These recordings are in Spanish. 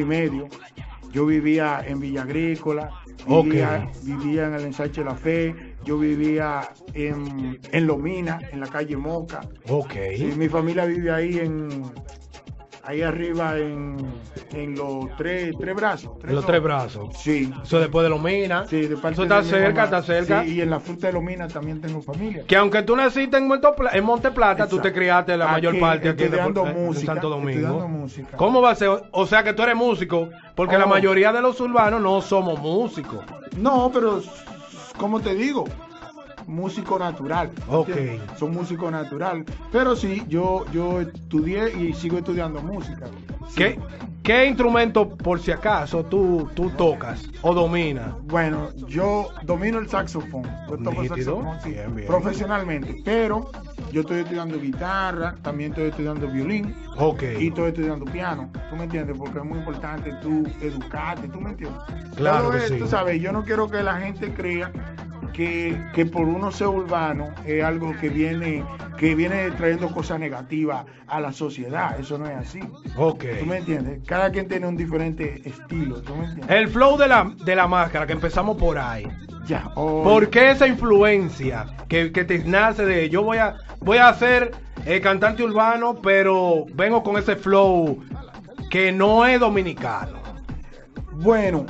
y medio. Yo vivía en Villa Agrícola, vivía, vivía en el ensanche La Fe, yo vivía en, en Lomina, en la calle Moca. Ok. Y mi familia vive ahí en ahí arriba en, en los tres, tres brazos. En los tres brazos. Sí. Eso después de Lomina. Sí, de parte Eso está de cerca, está cerca. Sí, y en la fruta de Lomina también tengo familia. Que aunque tú naciste en, Monte Pla- en Monte Plata, tú te Exacto. criaste la mayor parte aquí de, estudiando de música, Santo Domingo. estudiando música. ¿Cómo va a ser? O sea que tú eres músico, porque la Oh. mayoría de los urbanos no somos músicos. No, pero, como te digo, músico natural. Ok. Son músico natural. Pero sí, yo, yo estudié y sigo estudiando música. Sí. ¿Qué, qué instrumento, por si acaso, tú, tú tocas o dominas? Bueno, yo domino el saxofón. Yo toco saxofón sí, Bien, bien. profesionalmente. Pero yo estoy estudiando guitarra, también estoy estudiando violín. Ok. Y estoy estudiando piano, ¿tú me entiendes? Porque es muy importante tú educarte, ¿tú me entiendes? Claro Todo que sí. ¿sabes? Yo no quiero que la gente crea que, que por uno ser urbano es algo que viene, que viene trayendo cosas negativas a la sociedad. Eso no es así. Ok. ¿Tú me entiendes? Cada quien tiene un diferente estilo, ¿tú me entiendes? El flow de la, de la máscara, que empezamos por ahí. Ya. oh, ¿Por qué esa influencia que, que te nace de yo voy a voy a ser eh, cantante urbano, pero vengo con ese flow que no es dominicano? Bueno,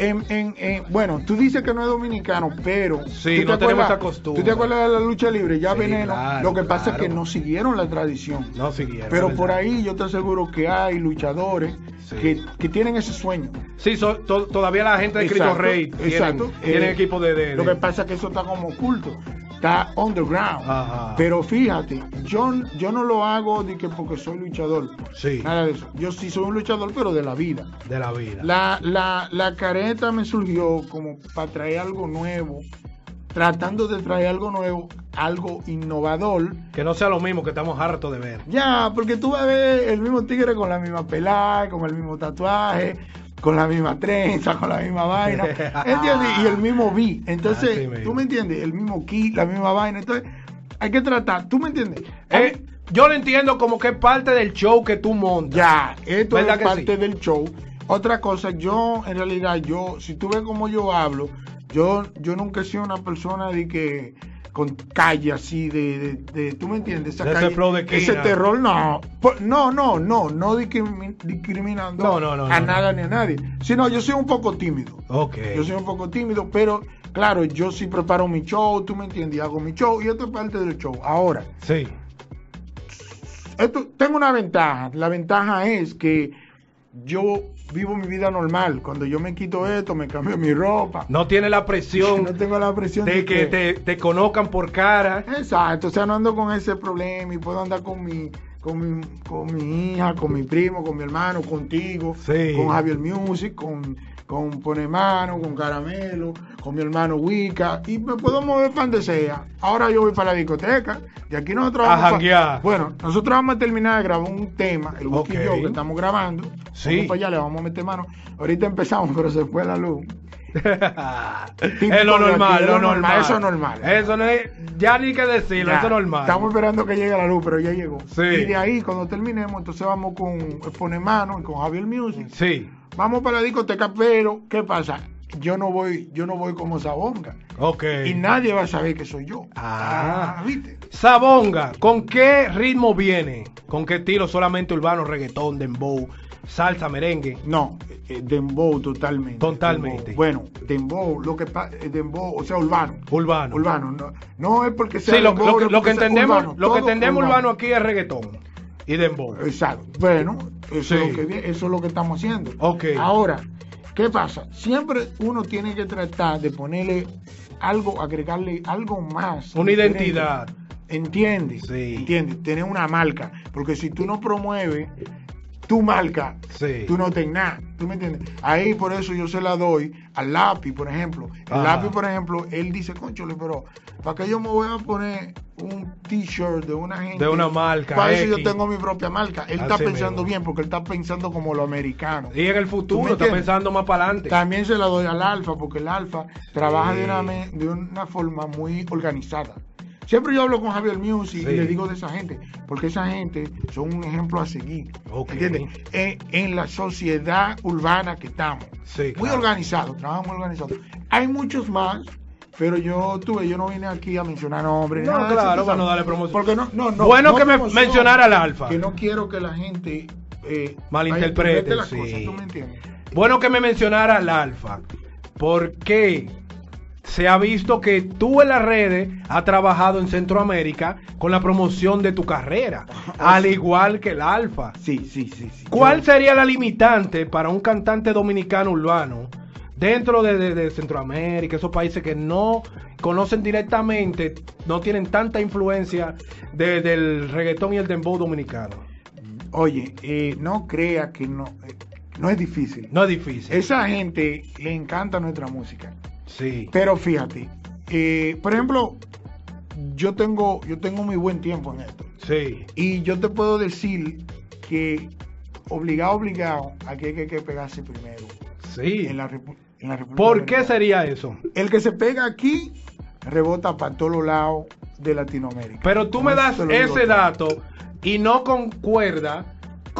en, en- en- bueno, tú dices que no es dominicano, pero. Sí, ¿tú te no tenemos acuerdas- esa costumbre. ¿Tú te acuerdas de la lucha libre? Ya Sí, veneno. claro, lo que pasa es que no siguieron la tradición. No siguieron. Pero ¿verdad? por ahí yo te aseguro que hay luchadores Sí. que, que tienen ese sueño. Sí, so- to- todavía la gente de Cristo Rey tienen, exacto. tienen Eh, equipo de, de- Lo que de- pasa es que eso está como oculto. Está underground. Ajá. Pero fíjate, yo, yo no lo hago de que porque soy luchador. Sí. Nada de eso. Yo sí soy un luchador, pero de la vida. de la vida. La, la, la careta me surgió como para traer algo nuevo, tratando de traer algo nuevo, algo innovador. Que no sea lo mismo que estamos hartos de ver. Ya, porque tú vas a ver el mismo tigre con la misma pelada, con el mismo tatuaje, con la misma trenza, con la misma vaina, ¿entiendes? Y el mismo beat. Entonces, mismo. tú me entiendes, el mismo kit, la misma vaina. Entonces, hay que tratar, ¿tú me entiendes? Eh, yo lo entiendo como que es parte del show que tú montas. Ya, esto es ¿Verdad que parte sí? del show. Otra cosa, yo en realidad, yo, si tú ves cómo yo hablo, yo, yo nunca he sido una persona de que con calle así, de, de, de- tú me entiendes, esa calle, flow de ese terror, no, no, no, no, no discrimi- discriminando No, no, no, a nada ni a nadie, sino yo soy un poco tímido. Ok. Yo soy un poco tímido, pero claro, yo sí preparo mi show, tú me entiendes, y hago mi show, y esto es parte del show. Ahora, Sí. esto, tengo una ventaja. La ventaja es que yo vivo mi vida normal. Cuando yo me quito esto, me cambio mi ropa. No tiene la presión No tengo la presión de que te, te conozcan por cara. Exacto, o sea, no ando con ese problema y puedo andar con mi, con mi, con mi hija, con mi primo, con mi hermano, contigo, Sí. con Javier Music, con, con Ponemano, con Caramelo, con mi hermano Wicca, y me puedo mover para donde sea. Ahora yo voy para la discoteca, y aquí nosotros A vamos pa- janguear. Bueno, nosotros vamos a terminar de grabar un tema, el Wiki Ok. y yo, que estamos grabando. Sí. Vamos para allá, le vamos a meter mano. Ahorita empezamos, pero se fue la luz. es lo normal, lo normal. eso es normal. Eso no es, ya ni que decirlo, Ya, eso es normal. Estamos esperando que llegue la luz, pero ya llegó. Sí. Y de ahí, cuando terminemos, entonces vamos con Ponemano y con Javier Music. Sí, Vamos para la discoteca, pero ¿qué pasa? Yo no voy, yo no voy como Sabonga. ok. Y nadie va a saber que soy yo. Ah. ¿viste? Sabonga, ¿con qué ritmo viene? ¿Con qué estilo? ¿Solamente urbano, reggaetón, dembow, salsa, merengue? No, eh, Dembow totalmente. Totalmente. Dembow. Bueno, Dembow, lo que pasa, Dembow, o sea, urbano. Urbano. Urbano, no, no es porque sea Sí, lo, dembow, lo que, lo que entendemos, urbano, lo que entendemos urbano aquí es reggaetón y dembow. Exacto. Bueno, eso, Sí. es lo que, vi- eso es lo que estamos haciendo. Ok. Ahora, ¿qué pasa? Siempre uno tiene que tratar de ponerle algo, agregarle algo más. Una diferente. identidad. ¿Entiendes? Sí. ¿Entiendes? Tener una marca. Porque si tú no promueves tu marca, Sí. tú no tenés nada. ¿Tú me entiendes? Ahí por eso yo se la doy al lápiz, por ejemplo. El Ajá. lápiz, por ejemplo, él dice, conchole, pero ¿para qué yo me voy a poner un t-shirt de una gente? De una marca, Para eso yo X. tengo mi propia marca. Él está pensando mismo. bien porque él está pensando como lo americano. Y en el ¿Tú futuro está pensando más para adelante. También se la doy al alfa porque el alfa trabaja Sí. de, una, de una forma muy organizada. Siempre yo hablo con Javier Music Sí. y le digo de esa gente, porque esa gente son un ejemplo a seguir. Ok. ¿Entiendes? En, en la sociedad urbana que estamos. Sí, Muy claro. organizado, trabajan muy organizado. Hay muchos más, pero yo tuve, yo no vine aquí a mencionar nombres. No, nada claro, tú sabes. para no darle promoción. Porque no, no, no. Bueno no que me mencionara al Alfa. Que no quiero que la gente eh, Malinterprete, malinterprete las sí. cosas, ¿tú me entiendes? Bueno que me mencionara al Alfa, porque se ha visto que tú en las redes has trabajado en Centroamérica con la promoción de tu carrera, al igual que el Alfa. Sí, sí, sí. sí. ¿Cuál sería la limitante para un cantante dominicano urbano dentro de, de- de Centroamérica, esos países que no conocen directamente, no tienen tanta influencia de- del reggaetón y el dembow dominicano? Oye, eh, no crea que no, eh, no es difícil. No es difícil. Esa gente le encanta nuestra música. Sí. Pero fíjate, eh, por ejemplo, yo tengo, yo tengo muy buen tiempo en esto. Sí. Y yo te puedo decir que obligado, obligado, aquí hay que, que pegarse primero. Sí. En la, repu- en la República ¿Por qué sería eso? El que se pega aquí rebota para todos los lados de Latinoamérica. Pero tú me das ese dato y no concuerda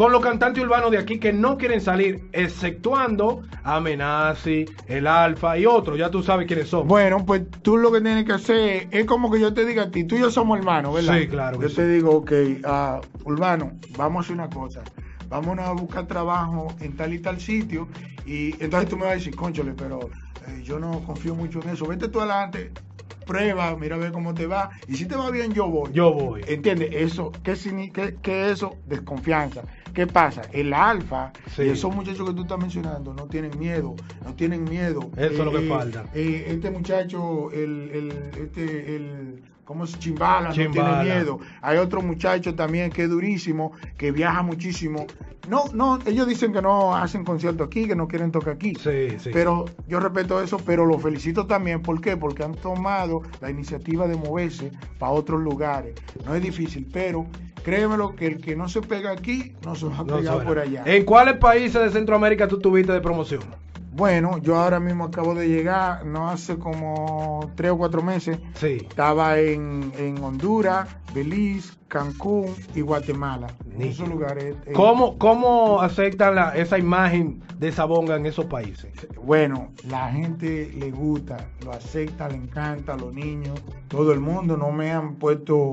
con los cantantes urbanos de aquí que no quieren salir, exceptuando Amenazi, el Alfa y otros. Ya tú sabes quiénes son. Bueno, pues tú lo que tienes que hacer es como que yo te diga a ti, tú y yo somos hermanos, ¿verdad? Sí, claro que Yo sí. te digo, ok, ah, Urbano, vamos a hacer una cosa. Vámonos a buscar trabajo en tal y tal sitio. Y entonces tú me vas a decir, conchole, pero eh, yo no confío mucho en eso. Vete tú adelante, prueba, mira a ver cómo te va. Y si te va bien, yo voy. Yo voy. ¿Entiendes? Eso, ¿qué, qué, qué es eso? Desconfianza. ¿Qué pasa? El alfa Sí. esos muchachos que tú estás mencionando no tienen miedo, no tienen miedo. Eso es lo que falta. eh, este muchacho, el, el, este, el, ¿cómo se Chimbala? Chimbala. No tiene miedo. Hay otro muchacho también que es durísimo, que viaja muchísimo. No, no, ellos dicen que no hacen concierto aquí, que no quieren tocar aquí. Sí, sí. Pero yo respeto eso, pero lo felicito también. ¿Por qué? Porque han tomado la iniciativa de moverse para otros lugares. No es difícil, pero créemelo que el que no se pega aquí no se va a pegar por allá. ¿En cuáles países de Centroamérica tú tuviste de promoción? Bueno, yo ahora mismo acabo de llegar, no hace como tres o cuatro meses. Sí. Estaba en, en Honduras, Belice, Cancún y Guatemala. En esos lugares. eh, ¿Cómo, cómo aceptan la- esa imagen de Sabonga en esos países? Bueno, la gente le gusta, lo acepta, le encanta, los niños, todo el mundo, no me han puesto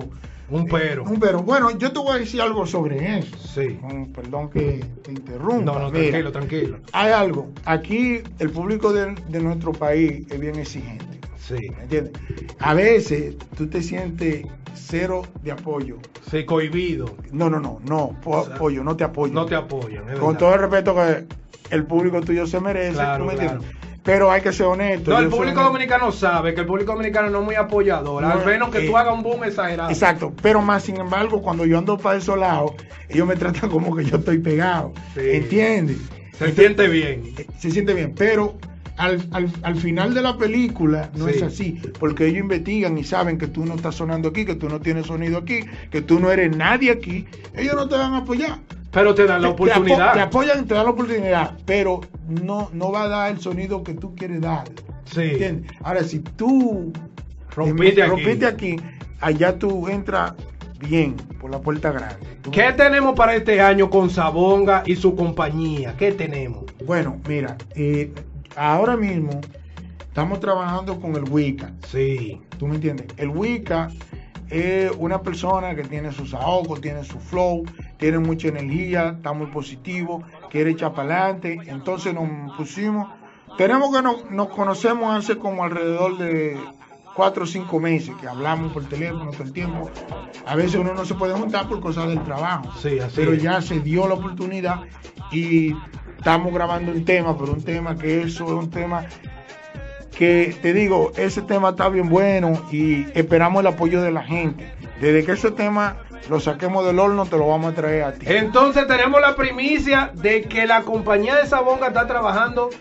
Un pero. un pero. Bueno, yo te voy a decir algo sobre eso. Sí. Con- perdón que te interrumpa. No, no, Mira, tranquilo, tranquilo. Hay algo. Aquí el público de, de nuestro país es bien exigente. Sí. ¿Me entiendes? A veces tú te sientes cero de apoyo. Sí, cohibido. No, no, no, no, po- O sea, apoyo, no te apoyo. No te apoyan. Con todo el respeto que el público tuyo se merece, Claro, ¿tú me claro. entiendes? Pero hay que ser honesto. No, el público dominicano sabe que el público dominicano no es muy apoyador, al No, menos que eh, tú hagas un boom exagerado. Exacto, pero más sin embargo, cuando yo ando para esos lados, ellos me tratan como que yo estoy pegado. Sí. ¿Entiendes? Se siente bien. Eh, Se siente bien, pero al, al- al final de la película no Sí. es así, porque ellos investigan y saben que tú no estás sonando aquí, que tú no tienes sonido aquí, que tú no eres nadie aquí, ellos no te van a apoyar. Pero te dan la Te- te apo- oportunidad. Te, apoyan, te dan la oportunidad, pero no, no va a dar el sonido que tú quieres dar. Sí. ¿Entiendes? Ahora, si tú Rompiste aquí. rompiste aquí, allá tú entras bien por la puerta grande. ¿Qué tenemos para este año con Sabonga y su compañía? ¿Qué tenemos? Bueno, mira, eh, ahora mismo estamos trabajando con el Wicca. Sí. ¿Tú me entiendes? El Wicca es una persona que tiene sus ahogos, tiene su flow, tiene mucha energía, está muy positivo, quiere echar para adelante. Entonces nos pusimos, tenemos que nos, nos conocemos hace como alrededor de cuatro o cinco meses que hablamos por teléfono todo el tiempo. A veces uno no se puede juntar por cosas del trabajo. Sí, así pero es. ya se dio la oportunidad y estamos grabando un tema, pero un tema que eso es un tema que te digo, ese tema está bien bueno y esperamos el apoyo de la gente. Desde que ese tema lo saquemos del horno, te lo vamos a traer a ti. Entonces tenemos la primicia de que la compañía de Sabonga está trabajando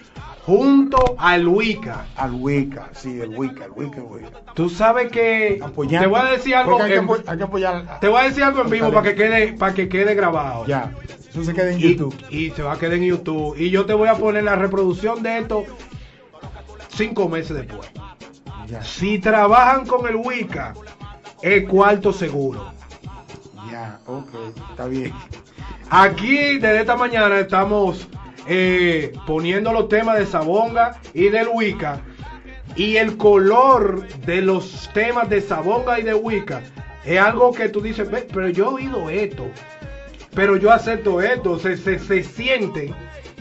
junto al Wicca. Al Wicca, sí, el Wicca, el Wicca, el Wicca. Tú sabes que Apoyando. te voy a decir algo hay, que en- hay que apoyar. te voy a decir algo en vivo para que quede para que quede grabado. Ya, eso se queda en y, YouTube. y se va a quedar en YouTube. Y yo te voy a poner la reproducción de esto cinco meses después. Ya. Si trabajan con el Wicca, es cuarto seguro. Ya, ok, está bien. Aquí desde esta mañana estamos eh, poniendo los temas de Sabonga y del Wicca. Y el color de los temas de Sabonga y de Wicca es algo que tú dices, "Ve, pero yo he oído esto, pero yo acepto esto. Se, se, se siente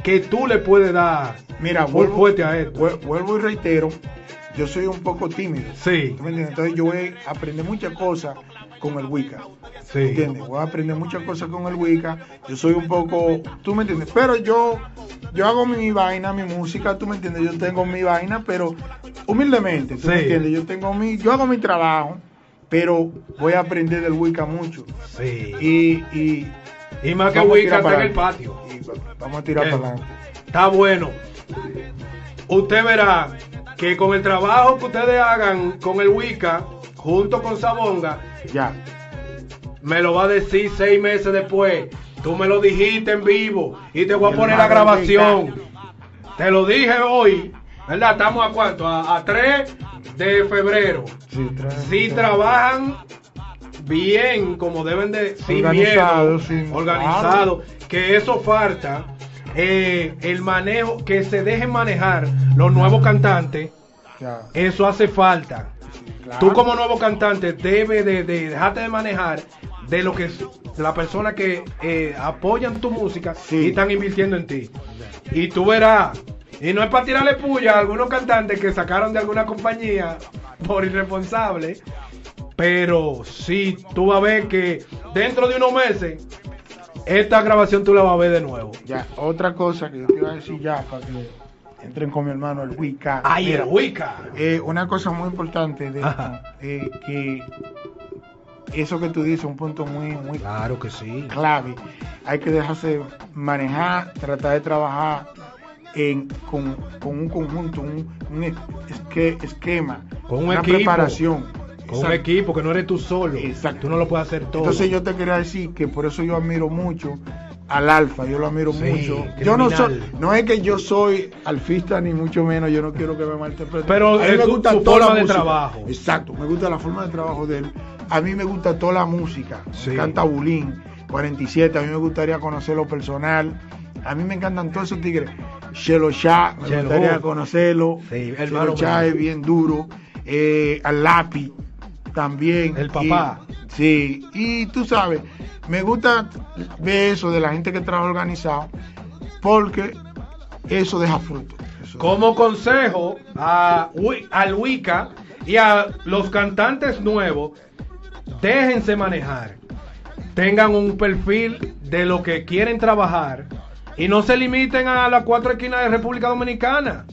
que tú le puedes dar Mira, vuelvo, fuerte a esto. vuel- vuelvo y reitero, yo soy un poco tímido. Sí. Entonces yo voy a aprender muchas cosas con el Wicca. sí. ¿Entiendes? Voy a aprender muchas cosas con el Wicca. Yo soy un poco, tú me entiendes, pero yo, yo hago mi vaina, mi música, tú me entiendes, yo tengo mi vaina, pero humildemente, tú me entiendes, yo tengo mi, yo hago mi trabajo, pero voy a aprender del Wicca mucho. Sí. Y, y, Y más que Wicca está en el patio. y vamos a tirar para adelante. Está bueno. Usted verá que con el trabajo que ustedes hagan con el Wicca, junto con Sabonga, Ya. me lo va a decir seis meses después. Tú me lo dijiste en vivo y te voy a poner la grabación. Te lo dije hoy, ¿verdad? Estamos a cuánto? A, a 3 de febrero. Sí, tra- Si tra- trabajan bien, como deben de, sin Organizado, miedo, sin- organizado, que eso falta, eh, el manejo, que se dejen manejar los nuevos cantantes, ya, eso hace falta. Claro. Tú como nuevo cantante debes de, de dejarte de manejar de lo que es de la persona que eh, apoyan tu música Sí. y están invirtiendo en ti. Y tú verás, y no es para tirarle puya a algunos cantantes que sacaron de alguna compañía por irresponsable, pero sí, tú vas a ver que dentro de unos meses esta grabación tú la vas a ver de nuevo. Ya, otra cosa que yo te iba a decir ya para que entren con mi hermano el Wicca. ¡Ay, el Wicca! eh, una cosa muy importante de esto, eh, que eso que tú dices, un punto muy, muy Claro que sí. clave. Hay que dejarse manejar, tratar de trabajar en, con, con un conjunto, un, un esque- esquema, Con un una equipo. preparación. Con un equipo que no eres tú solo. Exacto. Tú no lo puedes hacer todo. Entonces yo te quería decir que por eso yo admiro mucho al Alfa, yo lo admiro Sí, mucho. Yo no soy, no es que yo soy alfista ni mucho menos, yo no quiero que me malinterpreten. Pero A mí me gusta toda la forma de música. trabajo. Exacto, me gusta la forma de trabajo de él. A mí me gusta toda la música. Sí. Encanta Bulín, 47, a mí me gustaría conocerlo personal. A mí me encantan todos esos tigres. Shelo Shah, me gustaría conocerlo. Sí, Shelo hermano Shah es bien duro. Eh, al lápiz también. El papá. Y- sí, y tú sabes, me gusta ver eso de la gente que trabaja organizado porque eso deja fruto. Eso- Como consejo a, al Wicca y a los cantantes nuevos, déjense manejar. Tengan un perfil de lo que quieren trabajar y no se limiten a las cuatro esquinas de República Dominicana.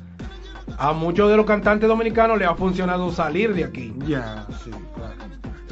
A muchos de los cantantes dominicanos les ha funcionado salir de aquí. Ya, sí.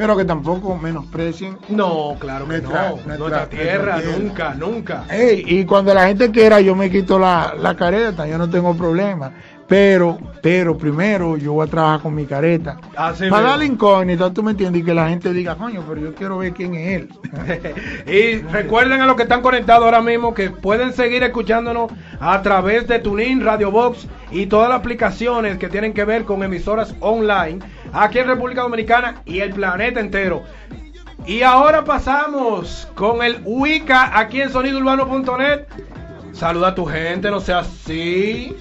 Pero que tampoco menosprecien. No, claro que Nuestra- no. nuestra- Nuestra tierra, nuestra tierra. nunca, nunca. Ey, y cuando la gente quiera, yo me quito la, la careta, yo no tengo problema. Pero, pero primero yo voy a trabajar con mi careta. Así Para darle incógnita, tú me entiendes, y que la gente diga, coño, pero yo quiero ver quién es él. y recuerden a los que están conectados ahora mismo que pueden seguir escuchándonos a través de TuneIn, Radio Box y todas las aplicaciones que tienen que ver con emisoras online aquí en República Dominicana y el planeta entero. Y ahora pasamos con el Wicca aquí en sonidourbano.net. Saluda a tu gente, no sea así.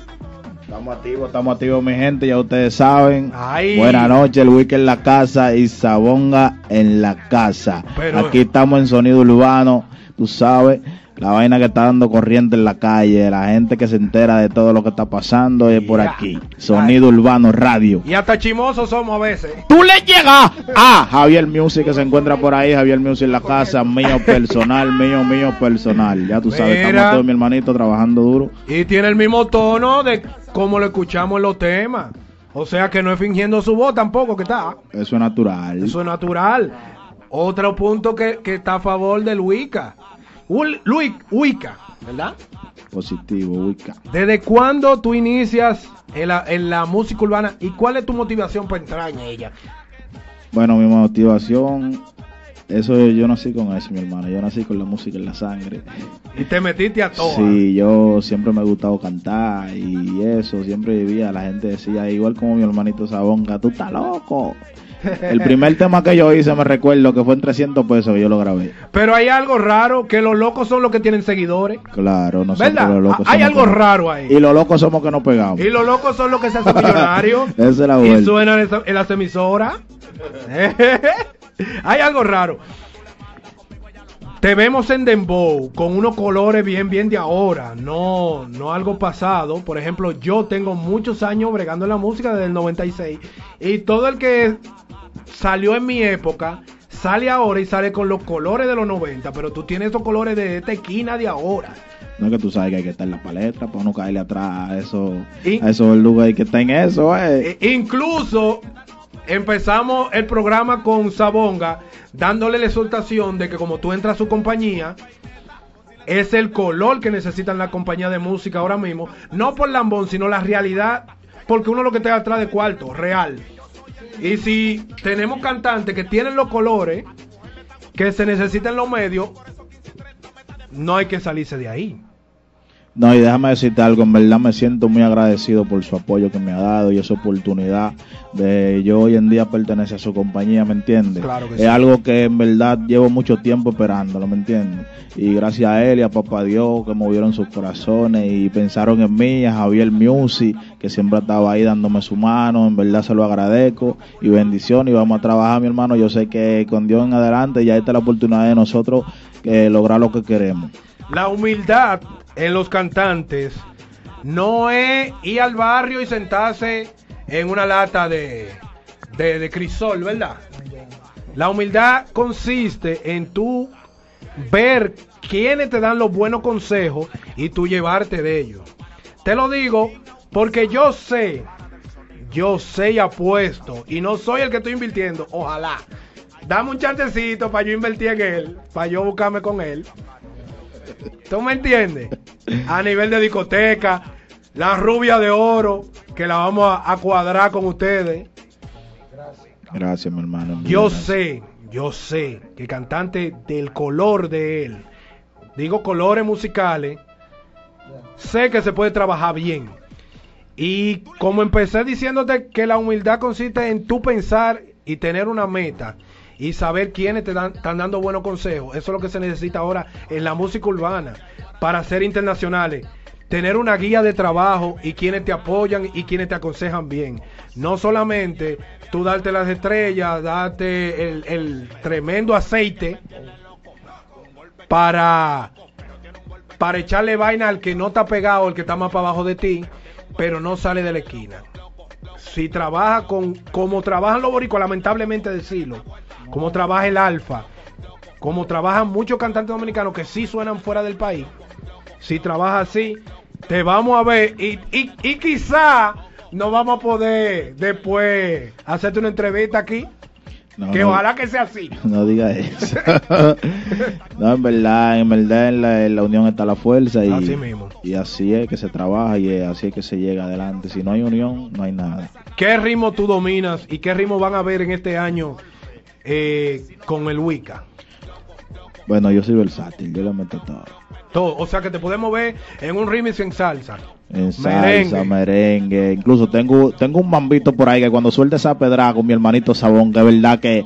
Estamos activos, estamos activos, mi gente, ya ustedes saben. Buenas noches, el Wiki en la casa y Sabonga en la casa. Pero- Aquí estamos en sonido urbano, tú sabes, la vaina que está dando corriente en la calle, la gente que se entera de todo lo que está pasando es por aquí. Sonido urbano radio. Y hasta chimosos somos a veces. Tú le llegas a Javier Music que se encuentra por ahí, Javier Music en la casa, mío personal, mío, mío personal. Ya tú sabes, Mira. estamos todos mi hermanito trabajando duro. Y tiene el mismo tono de como lo escuchamos en los temas. O sea que no es fingiendo su voz tampoco que está. Eso es natural. Eso es natural. Otro punto que, que está a favor del Wicca. Ul- Lui- Wicca, ¿verdad? Positivo, Wicca. ¿Desde cuándo tú inicias en la, en la música urbana y cuál es tu motivación para entrar en ella? Bueno, mi motivación, eso yo nací con eso, mi hermano. Yo nací con la música en la sangre. Y te metiste a todo. Sí, yo siempre me ha gustado cantar y eso, siempre vivía. La gente decía, igual como mi hermanito Sabonga, tú estás loco. El primer tema que yo hice, me recuerdo que fue en 300 pesos que yo lo grabé. Pero hay algo raro, que los locos son los que tienen seguidores. Claro, nosotros ¿Verdad? los locos Hay somos algo que- raro ahí. Y los locos somos que nos pegamos. Y los locos son los que se hacen millonarios. Esa es la y vuelta. suenan en esa- en las emisoras. Hay algo raro. Te vemos en Dembow con unos colores bien, bien de ahora, no, no algo pasado. Por ejemplo, yo tengo muchos años bregando en la música desde el 96 y todo el que salió en mi época sale ahora y sale con los colores de los 90, pero tú tienes esos colores de esta esquina de ahora. No es que tú sabes que hay que estar en la palestra para no caerle atrás a esos Y- a esos verdugos ahí que está en eso, eh. E- incluso empezamos el programa con Sabonga dándole la exhortación de que como tú entras a su compañía, es el color que necesitan la compañía de música ahora mismo, no por lambón, sino la realidad, porque uno lo que está atrás de cuarto, real. Y si tenemos cantantes que tienen los colores que se necesitan los medios, no hay que salirse de ahí. No, y déjame decirte algo, en verdad me siento muy agradecido por su apoyo que me ha dado y esa oportunidad de yo hoy en día pertenecer a su compañía, ¿me entiendes? Claro que es sí. algo que en verdad llevo mucho tiempo esperándolo, ¿me entiendes? Y gracias a él y a Papá Dios que movieron sus corazones y pensaron en mí, a Javier Music, que siempre estaba ahí dándome su mano, en verdad se lo agradezco y bendiciones y vamos a trabajar, mi hermano, yo sé que con Dios en adelante ya esta es la oportunidad de nosotros eh, lograr lo que queremos. La humildad en los cantantes no es ir al barrio y sentarse en una lata de, de, crisol, ¿verdad? La humildad consiste en tú ver quiénes te dan los buenos consejos y tú llevarte de ellos. Te lo digo porque yo sé, yo sé y apuesto, y no soy el que estoy invirtiendo, ojalá. Dame un chancecito para yo invertir en él, para yo buscarme con él. ¿Tú me entiendes? A nivel de discoteca, la rubia de oro, que la vamos a, a cuadrar con ustedes. Gracias, mi hermano. Yo sé, yo sé que cantante del color de él, digo colores musicales, sé que se puede trabajar bien. Y como empecé diciéndote que la humildad consiste en tú pensar y tener una meta y saber quiénes te dan, están dando buenos consejos, eso es lo que se necesita ahora en la música urbana para ser internacionales. Tener una guía de trabajo y quienes te apoyan y quienes te aconsejan bien. No solamente tú darte las estrellas, darte el, el tremendo aceite para para echarle vaina al que no está pegado, el que está más para abajo de ti, pero no sale de la esquina. Si trabaja con, como trabajan los boricuas, lamentablemente decirlo, como trabaja el Alfa, como trabajan muchos cantantes dominicanos que sí suenan fuera del país, si trabaja así, te vamos a ver y, y, y quizá no vamos a poder después hacerte una entrevista aquí, No, que no, ojalá que sea así. No diga eso. no, en verdad, en verdad en la, en la unión está la fuerza y Así mismo. y así es que se trabaja y así es que se llega adelante. Si no hay unión, no hay nada. ¿Qué ritmo tú dominas y qué ritmo van a ver en este año eh, con el Wicca? Bueno, yo soy versátil, yo le meto todo. Todo, o sea que te podemos ver en un remix en salsa. En salsa, Merengue. merengue. Incluso tengo tengo un bambito por ahí que cuando suelte esa pedra con mi hermanito Sabón, que es verdad que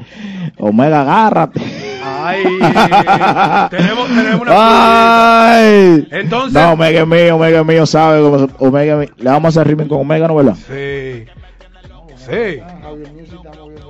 Omega, agárrate. Ay, tenemos, tenemos una Ay. Entonces- No, Omega es mío, Omega es mío, ¿sabe? Como- Omega es mío. Le vamos a hacer ritmo con Omega, ¿no, verdad? Sí. Sí.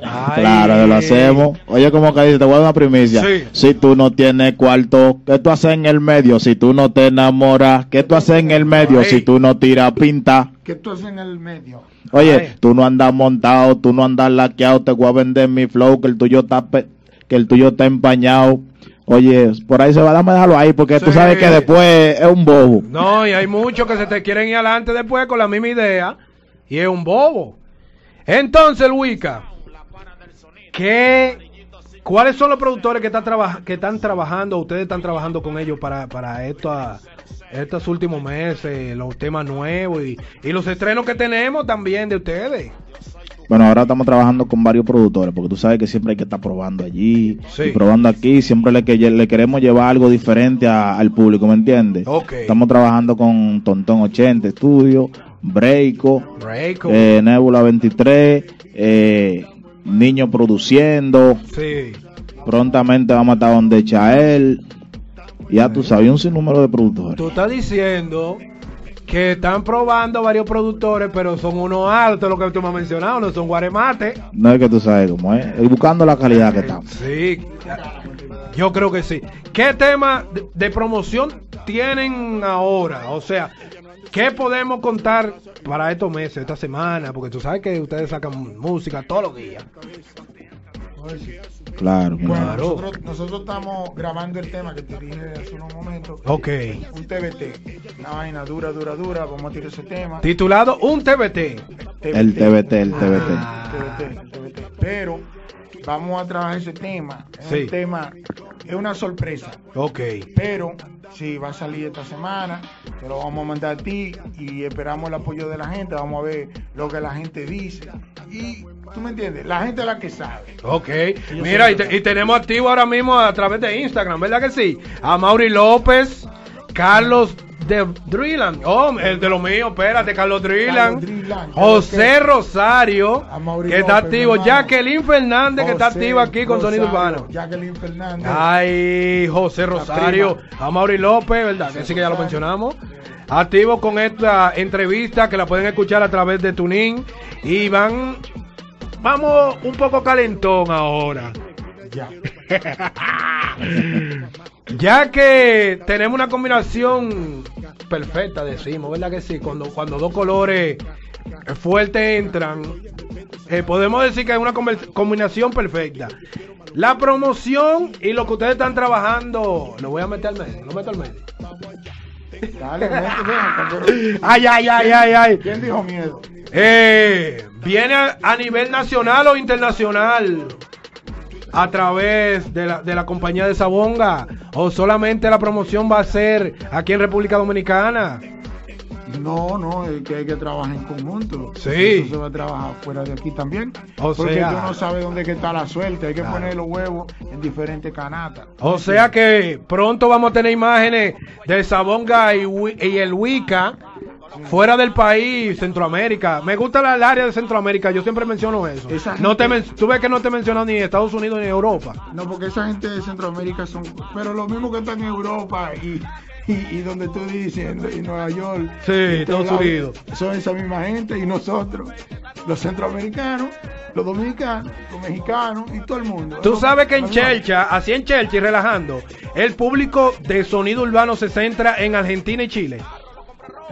Ay. Claro, lo hacemos. Oye, como que dice, te voy a dar una primicia. Sí. Si tú no tienes cuarto, ¿qué tú haces en el medio? Si tú no te enamoras, ¿qué tú haces en el medio? Ay. Si tú no tiras pinta. ¿Qué tú haces en el medio? Oye, Ay. tú no andas montado, tú no andas laqueado, te voy a vender mi flow, que el tuyo está, pe- que el tuyo está empañado. Oye, por ahí se va, dame dejarlo ahí, porque tú sabes que después es un bobo. No, y hay muchos que se te quieren ir adelante después con la misma idea y es un bobo. Entonces, Wicca, ¿qué, ¿cuáles son los productores que, están que están trabajando, ustedes están trabajando con ellos para, para esta- estos últimos meses, los temas nuevos y, y los estrenos que tenemos también de ustedes? Bueno, ahora estamos trabajando con varios productores, porque tú sabes que siempre hay que estar probando allí, Sí. y probando aquí, siempre le, que, le queremos llevar algo diferente a- al público, ¿me entiendes? Ok. Estamos trabajando con Tontón 80 Studio, Breiko, eh, Nebula 23, eh, niños produciendo. Sí. Prontamente vamos a estar donde Chael. Ya tú sabes, un sinnúmero de productores. Tú estás diciendo que están probando varios productores, pero son unos altos, lo que tú me has mencionado, no son guaremates. No es que tú sabes cómo es. es buscando la calidad que estamos. Sí, yo creo que sí. ¿Qué tema de, de promoción tienen ahora? O sea, ¿qué podemos contar para estos meses, esta semana? Porque tú sabes que ustedes sacan música todos los días. Claro, Bueno, claro. nosotros, nosotros estamos grabando el tema que te dije hace unos momentos. Ok. Un TBT. Una vaina dura, dura, dura. Vamos a tirar ese tema. Titulado Un TBT. El TBT, el TBT. Ah. TBT, el TBT. Pero vamos a trabajar ese tema. Es Sí. un tema, es una sorpresa. Ok. Pero si va a salir esta semana, te lo vamos a mandar a ti y esperamos el apoyo de la gente. Vamos a ver lo que la gente dice. Y tú me entiendes, la gente es la que sabe. Ok, mira, te- y tenemos activo ahora mismo a través de Instagram, ¿verdad que sí? A Mauri López, Carlos de Drillan, oh, el de lo mío, espérate, Carlos Drillan, José Rosario, que está activo. Jacqueline Fernández, que está activa aquí con Sonido Urbano. Jacqueline Fernández. Ay, José Rosario, a Mauri López, ¿verdad? Que sí que ya lo mencionamos. Activo con esta entrevista que la pueden escuchar a través de Tunin. Y van, vamos un poco calentón ahora. Ya. Ya que tenemos una combinación perfecta, decimos, ¿verdad que sí? Cuando, cuando dos colores fuertes entran, eh, podemos decir que es una combinación perfecta. La promoción y lo que ustedes están trabajando, lo voy a meter al medio, lo meto al medio. Dale, Ay, ay, ay, ay, ay. ¿Quién dijo miedo? Eh, ¿Viene a, a nivel nacional o internacional? A través de la, de la compañía de Sabonga. ¿O solamente la promoción va a ser aquí en República Dominicana? No, no, es que hay que trabajar en conjunto. Sí. Eso se va a trabajar fuera de aquí también. O porque sea- tú no sabes dónde que está la suerte. Hay que Claro. poner los huevos en diferentes canatas. O sea que pronto vamos a tener imágenes de Sabonga y, y el Wicca fuera del país, Centroamérica. Me gusta la, el área de Centroamérica, yo siempre menciono eso. Esa No te gente- men- tú ves que no te menciono ni Estados Unidos ni Europa. No, porque esa gente de Centroamérica son. Pero los mismos que están en Europa y, y, y donde tú dices, en, en Nueva York. Sí, Estados Unidos. Son esa misma gente y nosotros, los centroamericanos, los dominicanos, los mexicanos y todo el mundo. Tú sabes que en. Chelcha, así en Chelcha y relajando, el público de sonido urbano se centra en Argentina y Chile.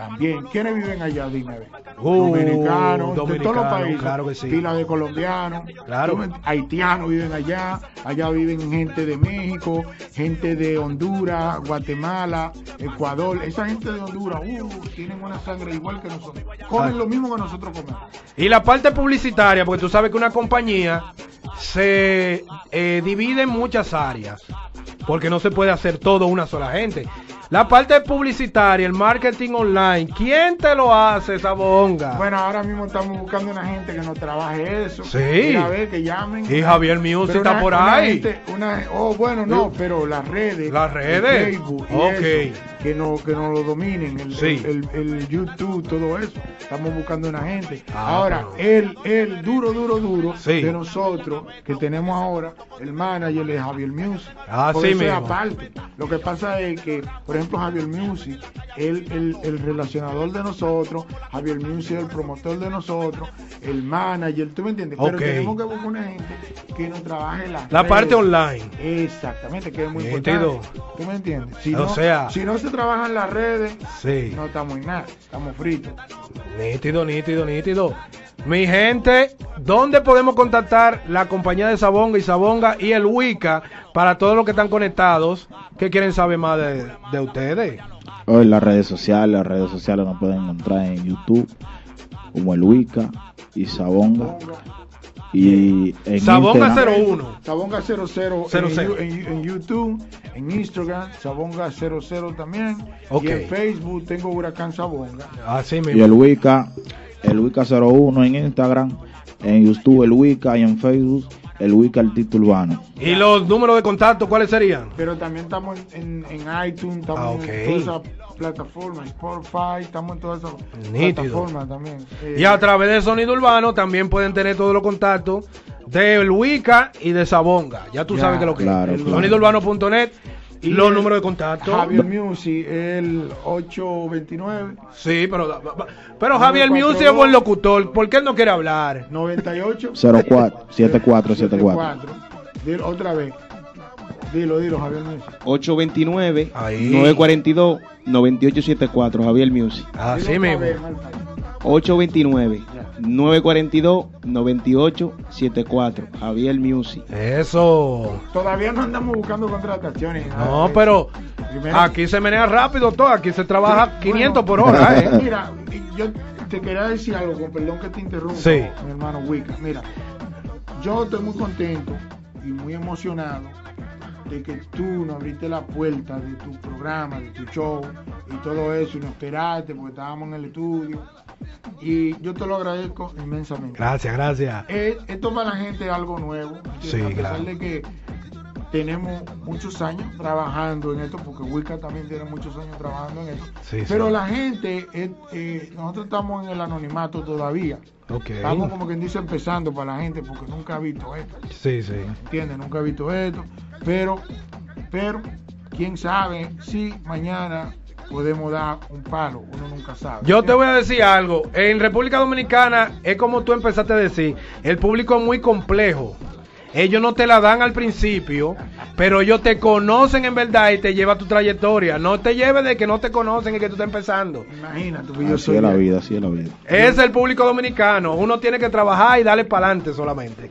También. ¿Quiénes viven allá? Dime. Uh, dominicanos, de todos los dominicanos, países. claro que sí. Pila de colombianos. Claro. Haitianos viven allá. Allá viven gente de México, gente de Honduras, Guatemala, Ecuador. Esa gente de Honduras, uh, tienen una sangre igual que nosotros. Comen Ah. lo mismo que nosotros comemos. Y la parte publicitaria, porque tú sabes que una compañía se eh, divide en muchas áreas, porque no se puede hacer todo una sola gente. La parte publicitaria, el marketing online, ¿quién te lo hace esa bonga? Bueno, ahora mismo estamos buscando una gente que nos trabaje eso. Sí. Mira, a ver, que llamen. Y Javier Music está por una ahí. gente- una- oh, bueno, no, pero las redes. Las el redes. Facebook y Ok. eso, que no que no lo dominen, el, Sí. el, el- el YouTube, todo eso. Estamos buscando una gente. Ah, ahora, el, el duro, duro, duro Sí. de nosotros que tenemos ahora, el manager es Javier Music. Así Por eso es mismo. aparte. Lo que pasa es que, por ejemplo, Javier Music, el, el, el relacionador de nosotros, Javier Music, el promotor de nosotros, el manager, ¿tú me entiendes? Pero tenemos que buscar una gente que nos trabaje la La parte online. Exactamente, que es muy Nítido. importante. ¿Tú me entiendes? Si O no, sea- si no se trabajan las redes, Sí. no estamos en nada, estamos fritos. Nítido, nítido, nítido. Mi gente, ¿dónde podemos contactar la compañía de Sabonga y Sabonga y el Wicca para todos los que están conectados que quieren saber más de, de ustedes? Hoy las redes sociales, las redes sociales nos pueden encontrar en YouTube como el Wicca y Sabonga. Y en Sabonga Instagram- 01. Sabonga 00, Cero en, cero. Yu- en- en YouTube, en Instagram, Sabonga 00 también. Y en Facebook tengo Huracán Sabonga. Así Y el mismo. Wicca, el Wicca 01 en Instagram, en YouTube el Wicca y en Facebook el Wicca Artista Urbano. ¿Y los números de contacto cuáles serían? Pero también estamos en, en, en iTunes, estamos Ah, en todas esas plataformas, Spotify, estamos en todas esas Nítido. plataformas también. Eh, Y a través de Sonido Urbano también pueden tener todos los contactos de Wicca y de Sabonga. Ya tú Ya, sabes que lo que claro, es. claro. Sonidourbano.net Y los el números de contacto. Javier Music, el 829 Sí, pero, pero Javier Music es buen locutor. ¿Por qué él no quiere hablar? 98 04 7474. Dilo otra vez. Dilo, dilo, Javier Music. 829 Ahí. 942 9874 Javier Music. Así mismo. vez, Malfa. 829 942 9874 Javier Music. Eso. Todavía no andamos buscando contrataciones. No, pero primero- aquí se menea rápido todo. Aquí se trabaja Bueno, 500 por hora, ¿eh? Mira, yo te quería decir algo, con perdón que te interrumpa, Sí. mi hermano Wicca. Mira, yo estoy muy contento y muy emocionado de que tú nos abriste la puerta de tu programa, de tu show y todo eso, y nos esperaste porque estábamos en el estudio. Y yo te lo agradezco inmensamente. Gracias, gracias. Eh, esto para la gente es algo nuevo. Sí, a pesar claro. de que tenemos muchos años trabajando en esto, porque Wicca también tiene muchos años trabajando en esto. Sí, sí. Pero la gente, eh, eh, nosotros estamos en el anonimato todavía. Ok. Estamos como quien dice empezando para la gente, porque nunca ha visto esto. Sí, sí. ¿Entiendes? Nunca ha visto esto. Pero, pero, quién sabe si mañana podemos dar un palo. Uno nunca sabe. Yo te voy a decir algo. En República Dominicana es como tú empezaste a decir. El público es muy complejo. Ellos no te la dan al principio, pero ellos te conocen en verdad y te lleva tu trayectoria. No te lleves de que no te conocen y que tú estás empezando. Imagínate, yo Así soy es la vida, así es la vida. Es el público dominicano. Uno tiene que trabajar y darle para adelante solamente.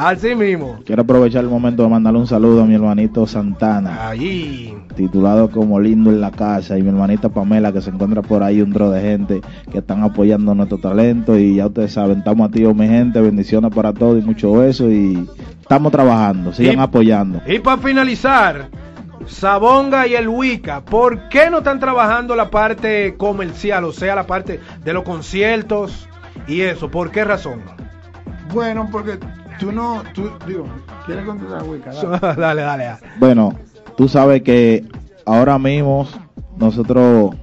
Así mismo. Quiero aprovechar el momento de mandarle un saludo a mi hermanito Santana, Allí. titulado como Lindo en la Casa, y mi hermanita Pamela, que se encuentra por ahí un tro de gente que están apoyando nuestro talento. Y ya ustedes saben, estamos activos, mi gente. Bendiciones para todos y mucho beso. Y estamos trabajando, sigan Y- apoyando. Y para finalizar, Sabonga y el Wicca, ¿por qué no están trabajando la parte comercial, o sea, la parte de los conciertos y eso? ¿Por qué razón? Bueno, porque tú no, tú, digo, ¿quieres contestar, Wicca? Dale. dale, dale. Bueno, tú sabes que ahora mismo nosotros,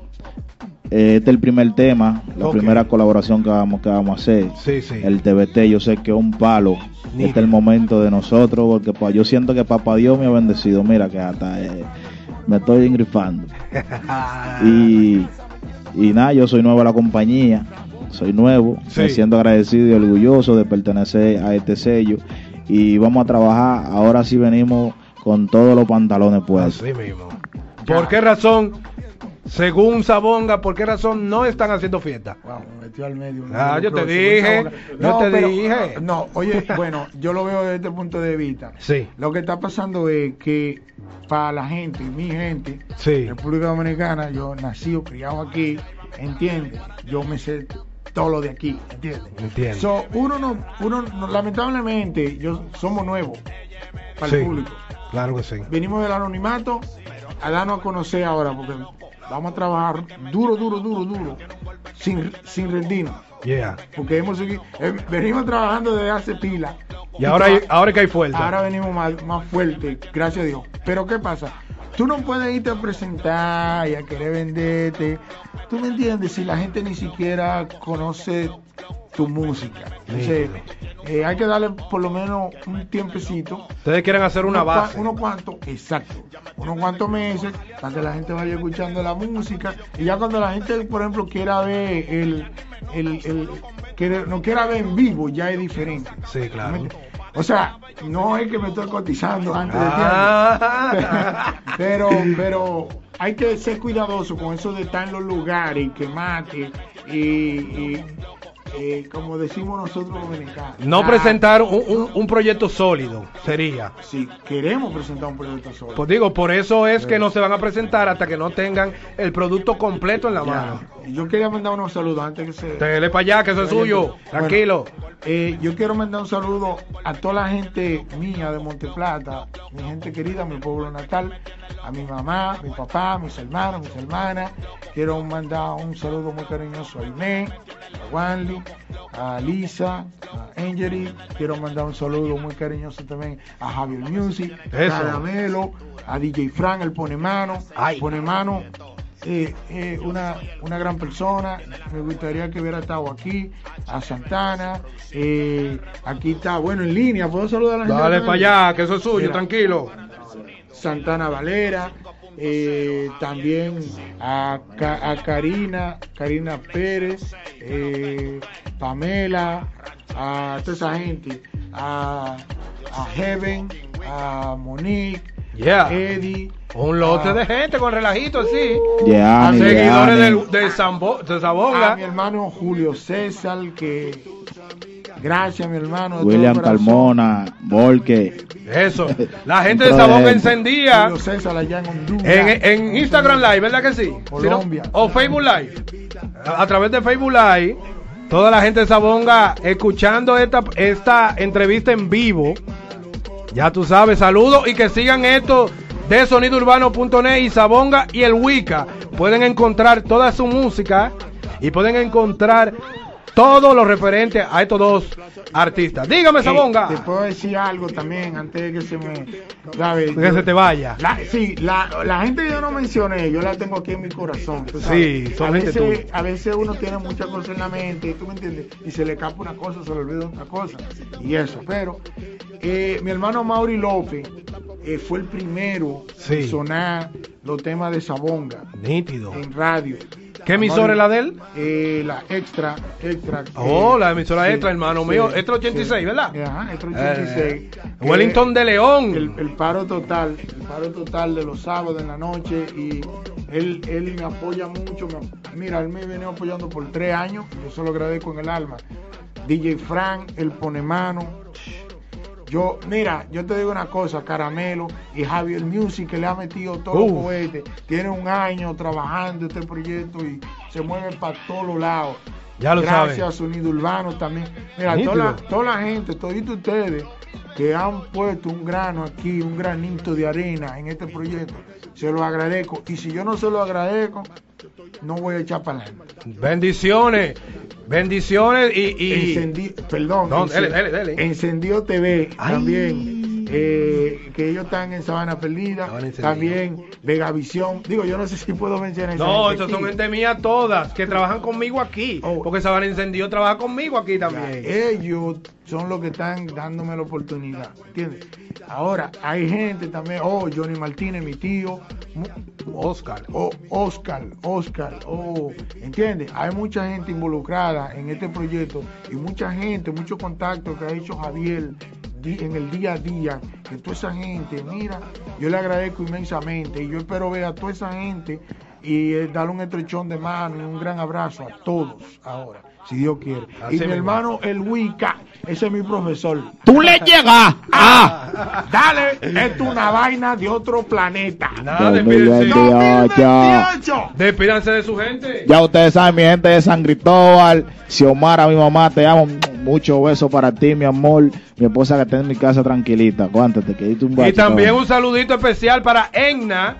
eh, este es el primer tema, la primera colaboración que vamos, que vamos a hacer. Sí, sí. El TBT, yo sé que es un palo. Este es el momento de nosotros, porque pues, yo siento que Papá Dios me ha bendecido. Mira que hasta eh, me estoy engrifando. Y, y nada, yo soy nuevo a la compañía, soy nuevo, Sí. me siento agradecido y orgulloso de pertenecer a este sello. Y vamos a trabajar, ahora sí venimos con todos los pantalones puestos. Así mismo. ¿Por qué razón, según Sabonga, por qué razón no están haciendo fiesta? Wow, me metió al medio. Ah, yo te dije, mucha yo te dije. No, oye, bueno, yo lo veo desde este punto de vista. Sí. Lo que está pasando es que para la gente, mi gente, Sí. República Dominicana, yo nací o criado aquí, ¿entiendes? Yo me sé todo lo de aquí, ¿entiendes? Entiendo. So, uno no, uno no- lamentablemente, yo somos nuevos para Sí. el público. Claro que sí. Venimos del anonimato a darnos a conocer ahora, porque vamos a trabajar duro, duro, duro, duro, sin, sin rendirnos. Yeah. Porque hemos seguido, eh, venimos trabajando desde hace pila. Y ahora, hay- ahora que hay fuerza. Ahora venimos más, más fuerte, gracias a Dios. Pero ¿qué pasa? Tú no puedes irte a presentar y a querer venderte. ¿Tú me entiendes? Si la gente ni siquiera conoce tu música. Entonces, eh, hay que darle por lo menos un tiempecito. Ustedes quieren hacer una base. Unos cuantos, exacto. Unos cuantos meses para que la gente vaya escuchando la música. Y ya cuando la gente, por ejemplo, quiera ver el. el, el quiere- no quiera ver en vivo, ya es diferente. Sí, claro. O sea, no es que me estoy cotizando antes de Ah. tiempo. pero, pero hay que ser cuidadoso con eso de estar en los lugares y que mate y, y, eh, como decimos nosotros los dominicanos. No ah, presentar un, un- un proyecto sólido, sería. Si queremos presentar un proyecto solo. Pues digo, por eso es que no se van a presentar hasta que no tengan el producto completo en la Ya. mano. Yo quería mandar unos saludos antes que se. Dele para allá, que eso es suyo. Bueno, Tranquilo. eh, yo quiero mandar un saludo a toda la gente mía de Monteplata, mi gente querida, mi pueblo natal, a mi mamá, mi papá, mis hermanos, mis hermanas. Quiero mandar un saludo muy cariñoso a Inés, a Wanly, a Lisa, a Angeli. Quiero mandar un saludo muy cariñoso también a Javier Music, a Caramelo, a DJ Frank, el Ponemano. Ay. Ponemano eh, eh, una, una gran persona. Me gustaría que hubiera estado aquí, a Santana. eh, aquí está, bueno, en línea. ¿Puedo saludar a la gente? Dale para allá, que eso es suyo, Mira. tranquilo. Santana Valera, eh, también a, a Karina, Karina Pérez, eh, Pamela, a toda esa gente, a, a Heaven, a Monique, Yeah. Eddie. Un lote a- de gente con relajito así. Gianni, Seguidores Gianni. del- de, Sambo- de a Sabonga. mi hermano Julio César, que gracias mi hermano. William. Carmona, Volque. Eso. La gente de Sabonga encendía Julio César allá en Honduras. en, en Instagram Live, ¿verdad que sí? Colombia. Si no- o Facebook Live. A, a través de Facebook Live, toda la gente de Sabonga escuchando esta, esta entrevista en vivo. Ya tú sabes, saludos y que sigan esto de sonidourbano.net y Sabonga y el Wicca. Pueden encontrar toda su música y pueden encontrar todo lo referente a estos dos artistas. Dígame, Eh, Sabonga. te puedo decir algo también antes de que se me. ¿sabes? Que se te vaya. La, sí, la, la gente que yo no mencioné, yo la tengo aquí en mi corazón. tú Sí, son a gente veces, tuya. a veces uno tiene muchas cosas en la mente, ¿tú me entiendes? Y se le escapa una cosa, se le olvida otra cosa. Y eso, pero eh, mi hermano Mauri López eh, fue el primero Sí. en sonar los temas de Sabonga Nítido. en radio. ¿Qué emisora es la de él? Eh, la extra, extra. Oh, eh, la emisora sí, extra, hermano sí, mío. Extra 86, sí. ¿verdad? Ajá, extra 86. Eh, Wellington de León. El, el paro total, el paro total de los sábados en la noche y él, él me apoya mucho. me- mira, él me viene apoyando por tres años, yo se lo agradezco en el alma. DJ Frank, el pone mano. Yo, mira, yo te digo una cosa, Caramelo y Javier Music que le ha metido todos los Uh. cohetes. Tiene un año trabajando este proyecto y se mueve para todos los lados. Ya lo Gracias saben. a Sonido Urbano también. Mira, toda la, toda la gente, toditos ustedes que han puesto un grano aquí, un granito de arena en este proyecto, se lo agradezco. Y si yo no se lo agradezco, no voy a echar para adelante. Bendiciones. Bendiciones y. y- perdón, No, Encen- dele, dele, dele. Encendió TV Ay. también, eh, que ellos están en Sabana Perdida, Sabana también Vegavisión. Digo, yo no sé si puedo mencionar esa no, esas son gente mía todas que trabajan conmigo aquí. Oh. Porque Sabana Encendido trabaja conmigo aquí también. Ellos son los que están dándome la oportunidad, ¿entiendes? Ahora, hay gente también, oh, Johnny Martínez, mi tío, Oscar. oh, Oscar, Oscar, oh, ¿entiendes? Hay mucha gente involucrada en este proyecto y mucha gente, mucho contacto que ha hecho Javier en el día a día, que toda esa gente, mira, yo le agradezco inmensamente y yo espero ver a toda esa gente y eh, darle un estrechón de mano y un gran abrazo a todos ahora, si Dios quiere. Así y mi hermano el Wicca, ese es mi profesor. ¡Tú le llegas! ¡Ah! Dale, esto es una vaina de otro planeta. Nada, despídense. 2028. 2028. Despídanse de su gente. Ya ustedes saben, mi gente de San Cristóbal, Xiomara, mi mamá, te amo. Mucho beso para ti, mi amor. Mi esposa que está en mi casa tranquilita. Aguántate, que diste un Y bachito. también un saludito especial para Egna,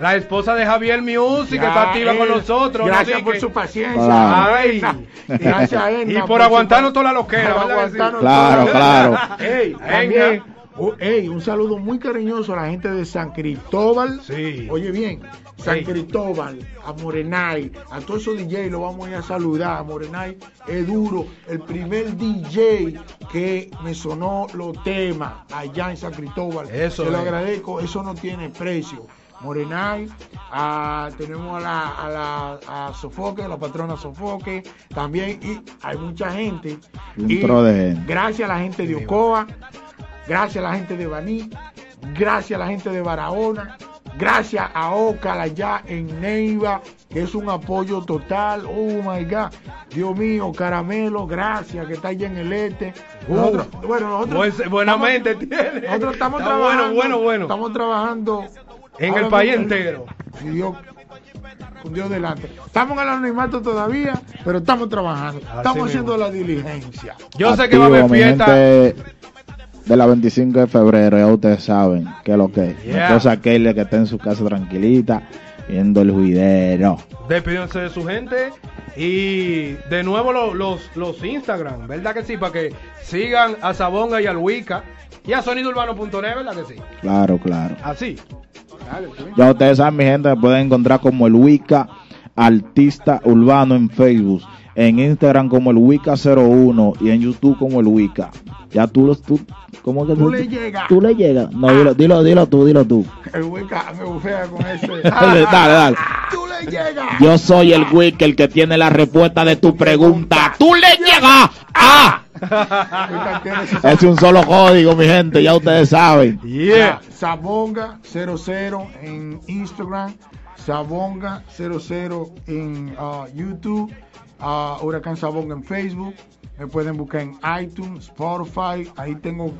la esposa de Javier Music, que está activa con eh, nosotros. ¿no? Gracias por que- su paciencia. Claro. Ay. Gracias a. Y por aguantarnos toda la loquera, Claro, toda- claro. Ey, también, oh, ey, un saludo muy cariñoso a la gente de San Cristóbal. Sí. Oye bien, San. Cristóbal, a Morenay, a todos esos DJ lo vamos a ir a saludar. A Morenay es duro, el primer DJ que me sonó los temas allá en San Cristóbal. Eso Se lo agradezco, eso no tiene precio. Morenay, tenemos a la, a la a Sofoque, la patrona Sofoque, también, y hay mucha gente. Un Y tro de gente. Gracias a la gente de Ocoa, gracias a la gente de Baní, gracias a la gente de Barahona, gracias a Ocal allá en Neiva, que es un apoyo total. Oh my God, Dios mío, Caramelo, gracias, que está allá en el este. Nosotros- bueno, nosotros Buen- buena estamos- mente tiene. nosotros estamos Está trabajando. Bueno, bueno, bueno. Estamos trabajando En el país mismo, entero. Si Dios, con Dios delante. Estamos en el anonimato todavía, pero estamos trabajando. estamos mismo. haciendo la diligencia. Yo sé que va a haber fiesta. De la 25 de febrero, ya ustedes saben qué es lo que es. Yeah. esposa Kelly que está en su casa tranquilita, viendo el juidero. Despídense de su gente. Y de nuevo lo- los, los Instagram, ¿verdad que sí? Para que sigan a Sabonga y al Wicca. Y a sonidourbano.net, ¿verdad que sí? Claro, claro. Así. Ya ustedes saben, mi gente, me pueden encontrar como el Wicca Artista Urbano en Facebook, en Instagram como el Wicca01 y en YouTube como el Wicca. Ya tú los tú, ¿cómo que Tú le llegas. Tú le llegas. No, dilo, dilo, dilo tú, dilo tú. El Wicca me bufea con ese. dale, dale. Tú le llegas. Yo soy el Wicca, el que tiene la respuesta de tu pregunta. ¡Tú le llegas! ¡Ah! Su- Es un solo código, mi gente, ya ustedes saben. Yeah. Sabonga 00 en Instagram, Sabonga 00 en ah, YouTube, ah, Huracán Sabonga en Facebook. Me pueden buscar en iTunes, Spotify. Ahí tengo,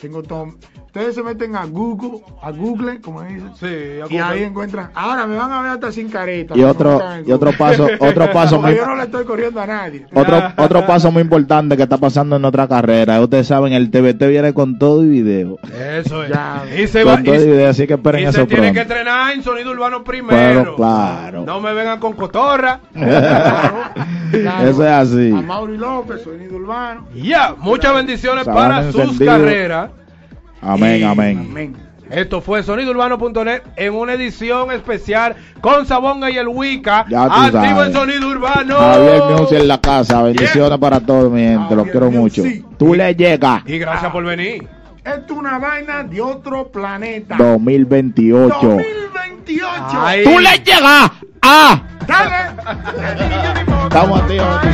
tengo todo. Ustedes se meten a Google, a Google, como dicen. Sí, a y ahí encuentran. Ahora me van a ver hasta sin careta. Y otro, y otro paso, otro paso muy, yo no le estoy corriendo a nadie. otro, otro paso muy importante que está pasando en nuestra carrera. Ustedes saben, el TBT viene con todo y video. Eso es. Ya. Y se va. Con todo y Y, video, así que esperen y eso se tiene que entrenar en sonido urbano primero. Pero claro. No me vengan con cotorra. Claro. Eso es así. A Mauri López, sonido urbano. Ya, muchas bendiciones para sus encendido. carreras. Amén, Y- amén. Amén. Esto fue sonidourbano.net en una edición especial con Sabonga y el Wicca. Ya tú Activo sabes. el sonido urbano. Javier Music en la casa. Bendiciones para todos, mi gente. Los Javier quiero mucho. Tú le llegas. Y gracias por venir. Esto es una vaina de otro planeta. 2028. 2028. Ay. Tú le llegas. Ah! Dale! Estamos atentos,